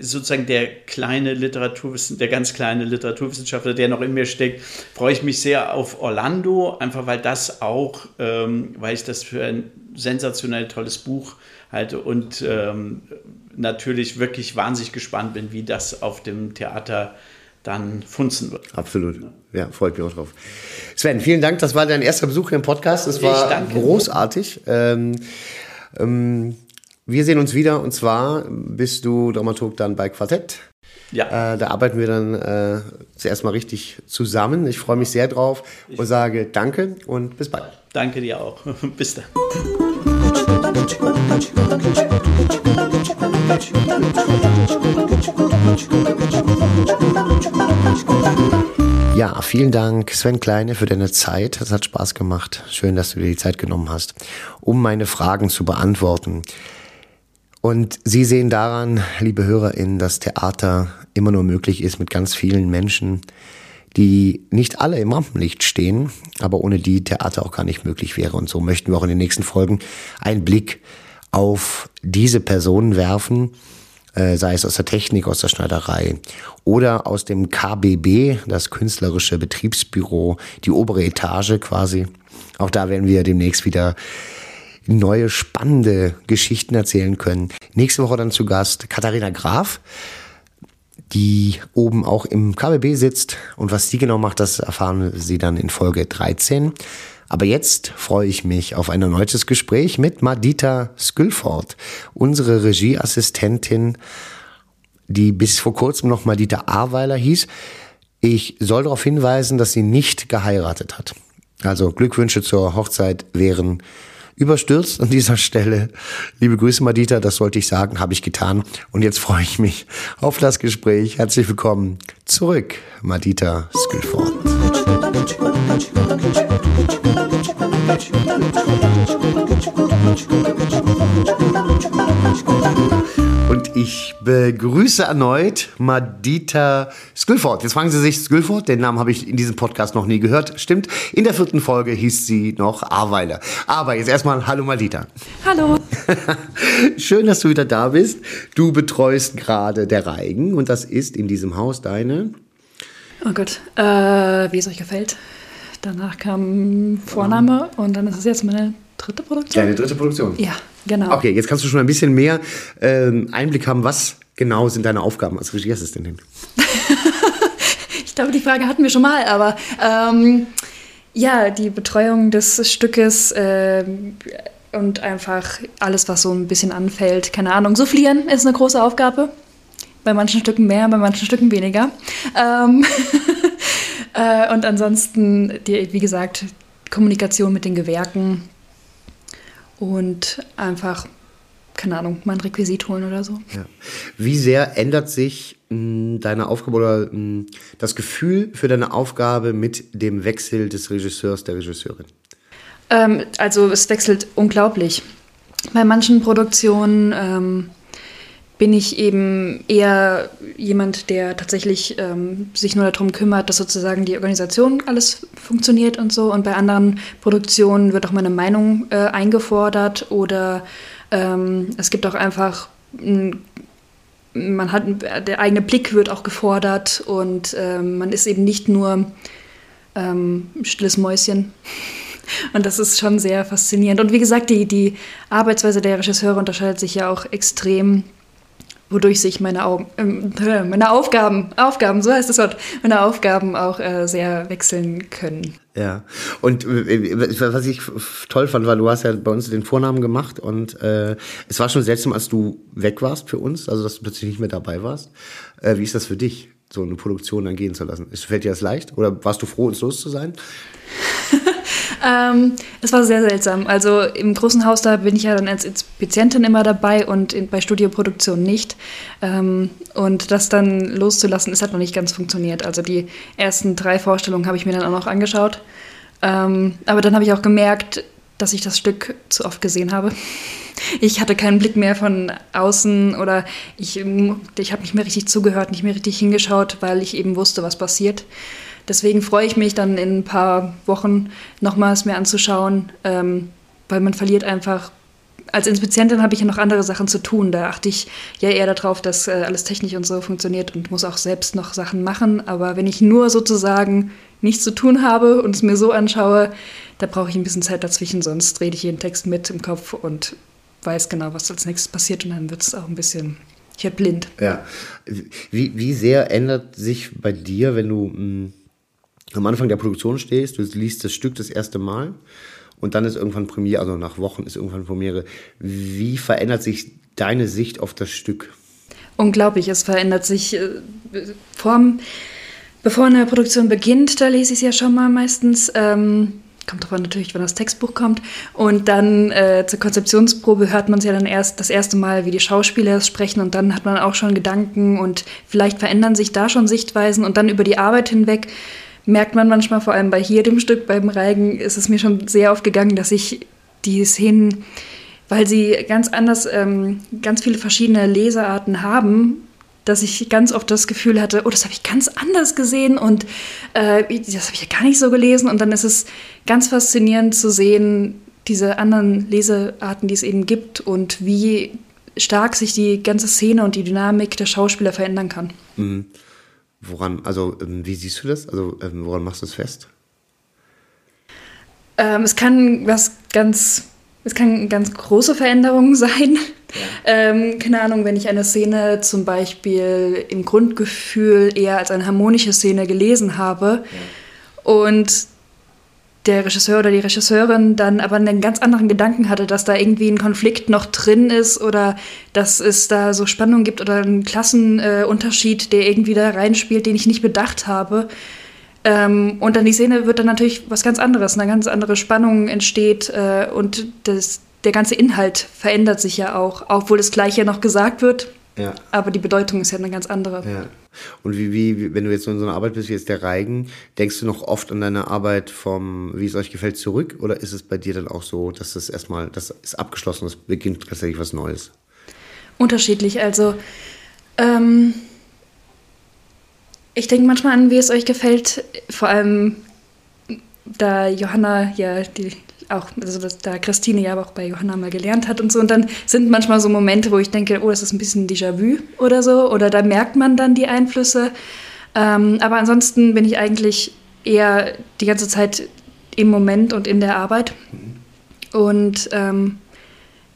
sozusagen der kleine Literaturwissenschaftler, der ganz kleine Literaturwissenschaftler, der noch in mir steckt, freue ich mich sehr auf Orlando, einfach weil das auch, ähm, weil ich das für ein sensationell tolles Buch halte und ähm, natürlich wirklich wahnsinnig gespannt bin, wie das auf dem Theater dann funzen wird. Absolut. Ja, freut mich auch drauf. Sven, vielen Dank. Das war dein erster Besuch hier im Podcast. Das war großartig. Ähm, ähm, wir sehen uns wieder und zwar bist du Dramaturg dann bei Quartett. Ja. Äh, da arbeiten wir dann äh, zuerst mal richtig zusammen. Ich freue mich sehr drauf und sage Danke und bis bald. Danke dir auch. bis dann. Ja, vielen Dank, Sven Kleine, für deine Zeit. Es hat Spaß gemacht. Schön, dass du dir die Zeit genommen hast, um meine Fragen zu beantworten. Und Sie sehen daran, liebe HörerInnen, dass Theater immer nur möglich ist mit ganz vielen Menschen, die nicht alle im Rampenlicht stehen, aber ohne die Theater auch gar nicht möglich wäre. Und so möchten wir auch in den nächsten Folgen einen Blick auf diese Personen werfen, äh, sei es aus der Technik, aus der Schneiderei oder aus dem KBB, das künstlerische Betriebsbüro, die obere Etage quasi. Auch da werden wir demnächst wieder neue spannende Geschichten erzählen können. Nächste Woche dann zu Gast Katharina Graf, die oben auch im KBB sitzt. Und was sie genau macht, das erfahren Sie dann in Folge 13. Aber jetzt freue ich mich auf ein erneutes Gespräch mit Madita Skülford, unsere Regieassistentin, die bis vor kurzem noch Madita Aweiler hieß. Ich soll darauf hinweisen, dass sie nicht geheiratet hat. Also Glückwünsche zur Hochzeit wären überstürzt an dieser Stelle. Liebe Grüße, Madita, das sollte ich sagen, habe ich getan. Und jetzt freue ich mich auf das Gespräch. Herzlich willkommen zurück, Madita Skillford. Und ich begrüße erneut Madita Skillford. Jetzt fragen Sie sich, Skillford, den Namen habe ich in diesem Podcast noch nie gehört. Stimmt, in der vierten Folge hieß sie noch Aweiler. Aber jetzt erstmal Hallo Madita. Hallo. Schön, dass du wieder da bist. Du betreust gerade der Reigen und das ist in diesem Haus deine... Oh Gott, äh, wie es euch gefällt. Danach kam Vorname und dann ist es jetzt meine dritte Produktion. Deine dritte Produktion? Ja, genau. Okay, jetzt kannst du schon ein bisschen mehr ähm, Einblick haben, was genau sind deine Aufgaben als Regieassistentin? ich glaube, die Frage hatten wir schon mal, aber ähm, ja, die Betreuung des Stückes äh, und einfach alles, was so ein bisschen anfällt. Keine Ahnung, soufflieren ist eine große Aufgabe. Bei manchen Stücken mehr, bei manchen Stücken weniger. Ähm Äh, und ansonsten, die, wie gesagt, Kommunikation mit den Gewerken und einfach, keine Ahnung, mal ein Requisit holen oder so. Ja. Wie sehr ändert sich mh, hm, deine Aufgabe oder mh, hm, das Gefühl für deine Aufgabe mit dem Wechsel des Regisseurs, der Regisseurin? Ähm, also es wechselt unglaublich. Bei manchen Produktionen ähm, bin ich eben eher jemand, der tatsächlich ähm, sich nur darum kümmert, dass sozusagen die Organisation alles funktioniert und so. Und bei anderen Produktionen wird auch meine Meinung äh, eingefordert oder ähm, es gibt auch einfach man hat der eigene Blick wird auch gefordert und ähm, man ist eben nicht nur ähm, stilles Mäuschen. Und das ist schon sehr faszinierend. Und wie gesagt, die, die Arbeitsweise der Regisseure unterscheidet sich ja auch extrem wodurch sich meine, Augen, äh, meine Aufgaben, Aufgaben, so heißt das Wort, meine Aufgaben auch äh, sehr wechseln können. Ja, und äh, was ich toll fand, war, du hast ja bei uns den Vornamen gemacht und äh, es war schon seltsam, als du weg warst für uns, also dass du plötzlich nicht mehr dabei warst. Äh, wie ist das für dich, so eine Produktion dann gehen zu lassen? Fällt dir das leicht oder warst du froh, uns los zu sein? Ähm, es war sehr seltsam. Also im großen Haus, da bin ich ja dann als Inspizientin immer dabei und in, bei Studioproduktion nicht. Ähm, und das dann loszulassen, es hat noch nicht ganz funktioniert. Also die ersten drei Vorstellungen habe ich mir dann auch noch angeschaut. Ähm, aber dann habe ich auch gemerkt, dass ich das Stück zu oft gesehen habe. Ich hatte keinen Blick mehr von außen oder ich, ich habe nicht mehr richtig zugehört, nicht mehr richtig hingeschaut, weil ich eben wusste, was passiert. Deswegen freue ich mich dann in ein paar Wochen nochmals mir anzuschauen, ähm, weil man verliert einfach. Als Inspizientin habe ich ja noch andere Sachen zu tun. Da achte ich ja eher darauf, dass äh, alles technisch und so funktioniert und muss auch selbst noch Sachen machen. Aber wenn ich nur sozusagen nichts zu tun habe und es mir so anschaue, da brauche ich ein bisschen Zeit dazwischen, sonst rede ich jeden Text mit im Kopf und weiß genau, was als nächstes passiert und dann wird es auch ein bisschen ich werde blind. Ja. Wie, wie sehr ändert sich bei dir, wenn du mh, mm, am Anfang der Produktion stehst, du liest das Stück das erste Mal und dann ist irgendwann Premiere, also nach Wochen ist irgendwann Premiere. Wie verändert sich deine Sicht auf das Stück? Unglaublich, es verändert sich äh, vorm, bevor eine Produktion beginnt, da lese ich es ja schon mal meistens. Ähm, kommt davon natürlich, wenn das Textbuch kommt. Und dann äh, zur Konzeptionsprobe hört man es ja dann erst das erste Mal, wie die Schauspieler es sprechen und dann hat man auch schon Gedanken und vielleicht verändern sich da schon Sichtweisen und dann über die Arbeit hinweg merkt man manchmal, vor allem bei hier dem Stück, beim Reigen, ist es mir schon sehr aufgegangen, dass ich die Szenen, weil sie ganz anders, ähm, ganz viele verschiedene Lesearten haben, dass ich ganz oft das Gefühl hatte, oh, das habe ich ganz anders gesehen und äh, das habe ich ja gar nicht so gelesen. Und dann ist es ganz faszinierend zu sehen, diese anderen Lesearten, die es eben gibt und wie stark sich die ganze Szene und die Dynamik der Schauspieler verändern kann. Mhm. Woran, also ähm, wie siehst du das? Also ähm, woran machst du es fest? Ähm, es kann was ganz, es kann ganz große Veränderungen sein. Ja. Ähm, keine Ahnung, wenn ich eine Szene zum Beispiel im Grundgefühl eher als eine harmonische Szene gelesen habe ja. und der Regisseur oder die Regisseurin dann aber einen ganz anderen Gedanken hatte, dass da irgendwie ein Konflikt noch drin ist oder dass es da so Spannung gibt oder einen Klassenunterschied, äh, der irgendwie da reinspielt, den ich nicht bedacht habe. Ähm, und dann die Szene wird dann natürlich was ganz anderes, eine ganz andere Spannung entsteht äh, und das, der ganze Inhalt verändert sich ja auch, obwohl das Gleiche noch gesagt wird. Ja. Aber die Bedeutung ist ja eine ganz andere. Ja. Und wie, wie, wenn du jetzt in so einer Arbeit bist wie jetzt der Reigen, denkst du noch oft an deine Arbeit vom, wie es euch gefällt, zurück? Oder ist es bei dir dann auch so, dass das erstmal, das ist abgeschlossen, es beginnt tatsächlich was Neues? Unterschiedlich. Also, ähm, ich denke manchmal an, wie es euch gefällt, vor allem da Johanna ja die auch, also dass da Christine ja auch bei Johanna mal gelernt hat und so. Und dann sind manchmal so Momente, wo ich denke, oh, das ist ein bisschen Déjà-vu oder so. Oder da merkt man dann die Einflüsse. Ähm, aber ansonsten bin ich eigentlich eher die ganze Zeit im Moment und in der Arbeit. Und ähm,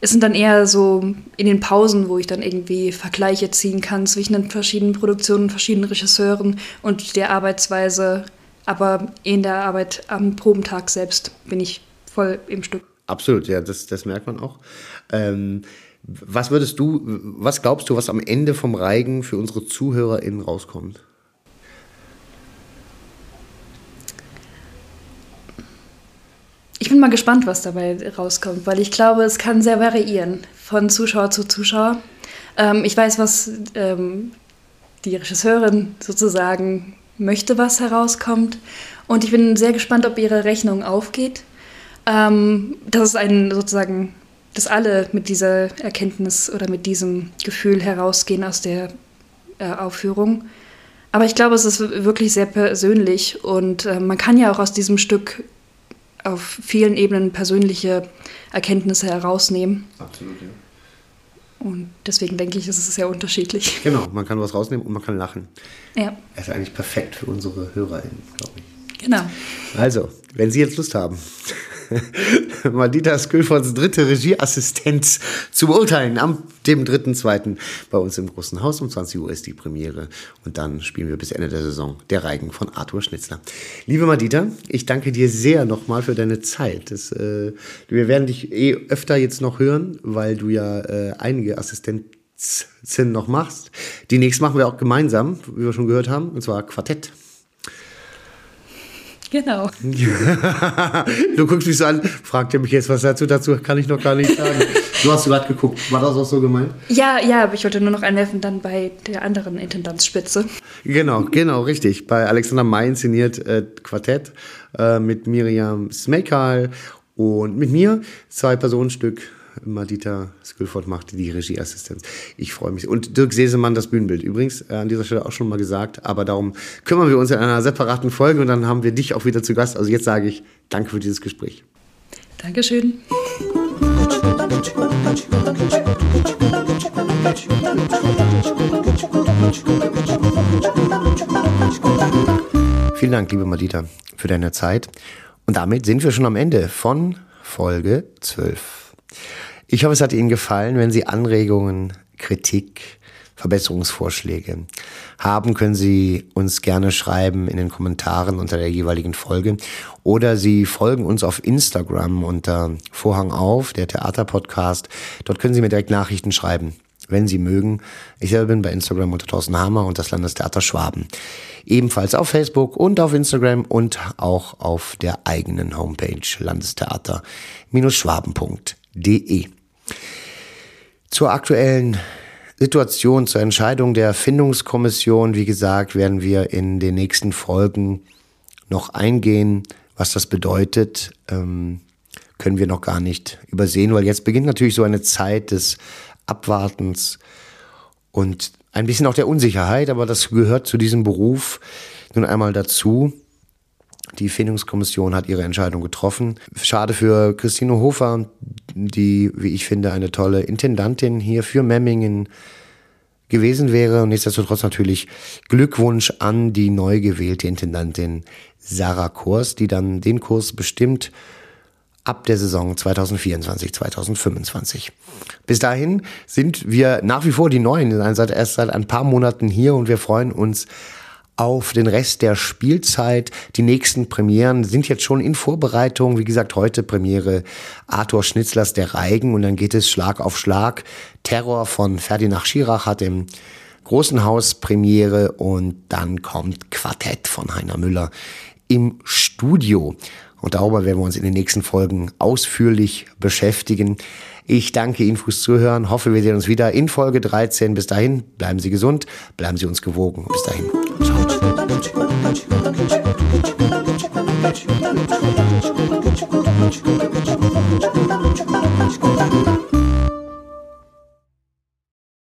es sind dann eher so in den Pausen, wo ich dann irgendwie Vergleiche ziehen kann zwischen den verschiedenen Produktionen, verschiedenen Regisseuren und der Arbeitsweise. Aber in der Arbeit am Probentag selbst bin ich voll im Stück. Absolut, ja, das, das merkt man auch. Ähm, was würdest du, was glaubst du, was am Ende vom Reigen für unsere ZuhörerInnen rauskommt? Ich bin mal gespannt, was dabei rauskommt, weil ich glaube, es kann sehr variieren von Zuschauer zu Zuschauer. Ähm, ich weiß, was ähm, die Regisseurin sozusagen möchte, was herauskommt. Und ich bin sehr gespannt, ob ihre Rechnung aufgeht. Ähm, das ist ein sozusagen, dass alle mit dieser Erkenntnis oder mit diesem Gefühl herausgehen aus der äh, Aufführung. Aber ich glaube, es ist wirklich sehr persönlich und äh, man kann ja auch aus diesem Stück auf vielen Ebenen persönliche Erkenntnisse herausnehmen. Absolut, ja. Und deswegen denke ich, ist es sehr unterschiedlich. Genau, man kann was rausnehmen und man kann lachen. Ja. Das ist eigentlich perfekt für unsere HörerInnen, glaube ich. Genau. Also, wenn Sie jetzt Lust haben, Madita Skülfords dritte Regieassistenz zu beurteilen. Am dem 3.2. bei uns im Großen Haus um 20 Uhr ist die Premiere. Und dann spielen wir bis Ende der Saison der Reigen von Arthur Schnitzler. Liebe Madita, ich danke dir sehr nochmal für deine Zeit. Das, äh, wir werden dich eh öfter jetzt noch hören, weil du ja äh, einige Assistenzen noch machst. Die nächsten machen wir auch gemeinsam, wie wir schon gehört haben, und zwar Quartett. Genau. du guckst mich so an, fragt ihr mich jetzt was dazu, dazu kann ich noch gar nicht sagen. Du hast gerade geguckt, war das auch so gemeint? Ja, ja, aber ich wollte nur noch einwerfen, dann bei der anderen Intendanzspitze. Genau, genau, richtig. Bei Alexander May inszeniert äh, Quartett äh, mit Miriam Smekal und mit mir zwei Personenstück Madita Skülford macht die Regieassistenz. Ich freue mich. Und Dirk Sesemann das Bühnenbild. Übrigens, äh, an dieser Stelle auch schon mal gesagt, aber darum kümmern wir uns in einer separaten Folge und dann haben wir dich auch wieder zu Gast. Also jetzt sage ich danke für dieses Gespräch. Dankeschön. Vielen Dank, liebe Madita, für deine Zeit. Und damit sind wir schon am Ende von Folge 12. Ich hoffe, es hat Ihnen gefallen. Wenn Sie Anregungen, Kritik, Verbesserungsvorschläge haben, können Sie uns gerne schreiben in den Kommentaren unter der jeweiligen Folge oder Sie folgen uns auf Instagram unter Vorhang auf, der Theaterpodcast. Dort können Sie mir direkt Nachrichten schreiben wenn Sie mögen. Ich selber bin bei Instagram unter Thorsten Hammer und das Landestheater Schwaben. Ebenfalls auf Facebook und auf Instagram und auch auf der eigenen Homepage landestheater-schwaben.de. Zur aktuellen Situation, zur Entscheidung der Findungskommission, wie gesagt, werden wir in den nächsten Folgen noch eingehen, was das bedeutet. Ähm, können wir noch gar nicht übersehen, weil jetzt beginnt natürlich so eine Zeit des Abwartens und ein bisschen auch der Unsicherheit, aber das gehört zu diesem Beruf nun einmal dazu. Die Findungskommission hat ihre Entscheidung getroffen. Schade für Christine Hofer, die, wie ich finde, eine tolle Intendantin hier für Memmingen gewesen wäre. Und nichtsdestotrotz natürlich Glückwunsch an die neu gewählte Intendantin Sarah Kors, die dann den Kurs bestimmt ab der Saison 2024, 2025. Bis dahin sind wir nach wie vor die Neuen, erst seit ein paar Monaten hier und wir freuen uns auf den Rest der Spielzeit. Die nächsten Premieren sind jetzt schon in Vorbereitung. Wie gesagt, heute Premiere Arthur Schnitzlers Der Reigen und dann geht es Schlag auf Schlag. Terror von Ferdinand Schirach hat im Großen Haus Premiere und dann kommt Quartett von Heiner Müller im Studio. Und darüber werden wir uns in den nächsten Folgen ausführlich beschäftigen. Ich danke Ihnen fürs Zuhören, hoffe, wir sehen uns wieder in Folge 13. Bis dahin, bleiben Sie gesund, bleiben Sie uns gewogen. Bis dahin. Thank you.